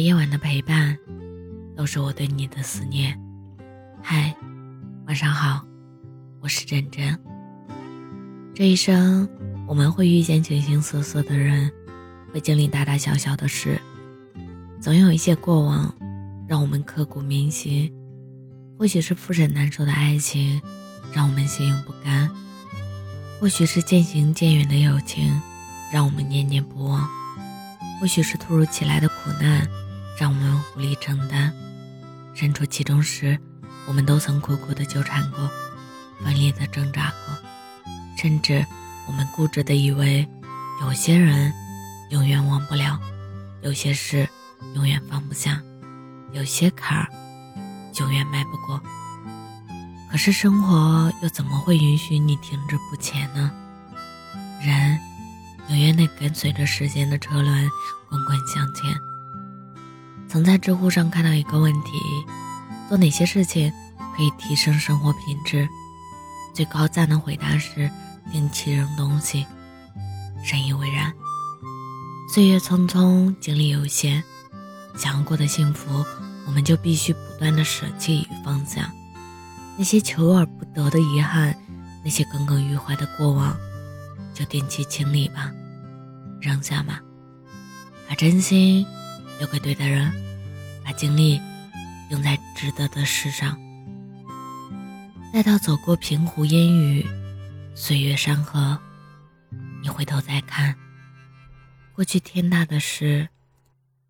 夜晚的陪伴，都是我对你的思念。嗨，晚上好，我是珍珍。这一生，我们会遇见形形色色的人，会经历大大小小的事，总有一些过往让我们刻骨铭心。或许是覆水难收的爱情，让我们心有不甘；或许是渐行渐远的友情，让我们念念不忘。或许是突如其来的苦难，让我们无力承担。身处其中时，我们都曾苦苦的纠缠过，奋力的挣扎过，甚至我们固执的以为，有些人永远忘不了，有些事永远放不下，有些坎儿永远迈不过。可是生活又怎么会允许你停滞不前呢？人。永远得跟随着时间的车轮滚滚向前。曾在知乎上看到一个问题：做哪些事情可以提升生活品质？最高赞的回答是定期扔东西。深以为然。岁月匆匆，精力有限，想要过得幸福，我们就必须不断的舍弃与放下那些求而不得的遗憾，那些耿耿于怀的过往。就定期清理吧，扔下吧，把真心留给对的人，把精力用在值得的事上。待到走过平湖烟雨，岁月山河，你回头再看，过去天大的事，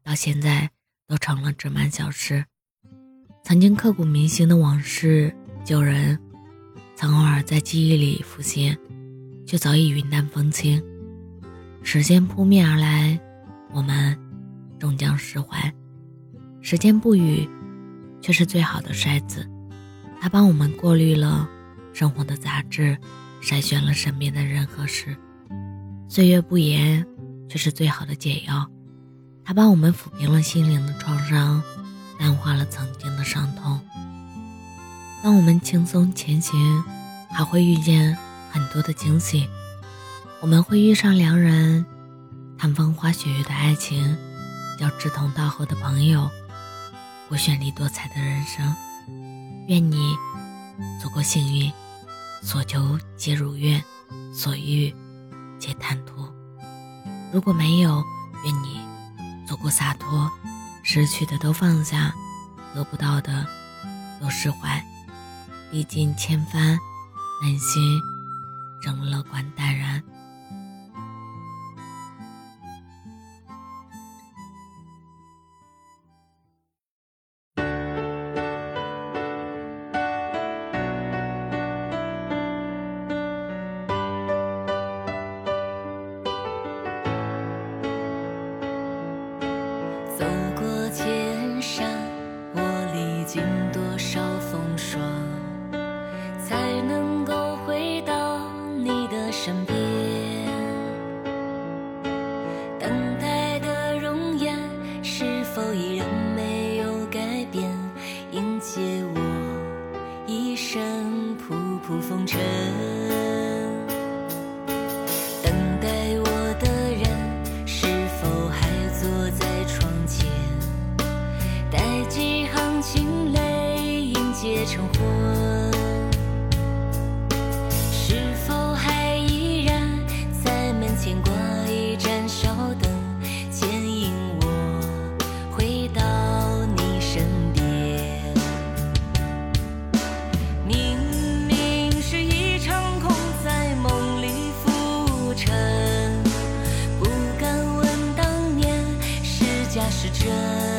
到现在都成了芝麻小事。曾经刻骨铭心的往事旧人，曾偶尔在记忆里浮现。就早已云淡风轻，时间扑面而来，我们终将释怀。时间不语，却是最好的筛子，它帮我们过滤了生活的杂质，筛选了身边的人和事。岁月不言，却是最好的解药，它帮我们抚平了心灵的创伤，淡化了曾经的伤痛。当我们轻松前行，还会遇见。很多的惊喜，我们会遇上良人，谈风花雪月的爱情，交志同道合的朋友，过绚丽多彩的人生。愿你足够幸运，所求皆如愿，所遇皆坦途。如果没有，愿你足够洒脱，失去的都放下，得不到的都释怀。历尽千帆，内心。仍乐观淡然。苦风尘。等待我的人是否还坐在窗前？带几行清泪迎接晨昏。是真，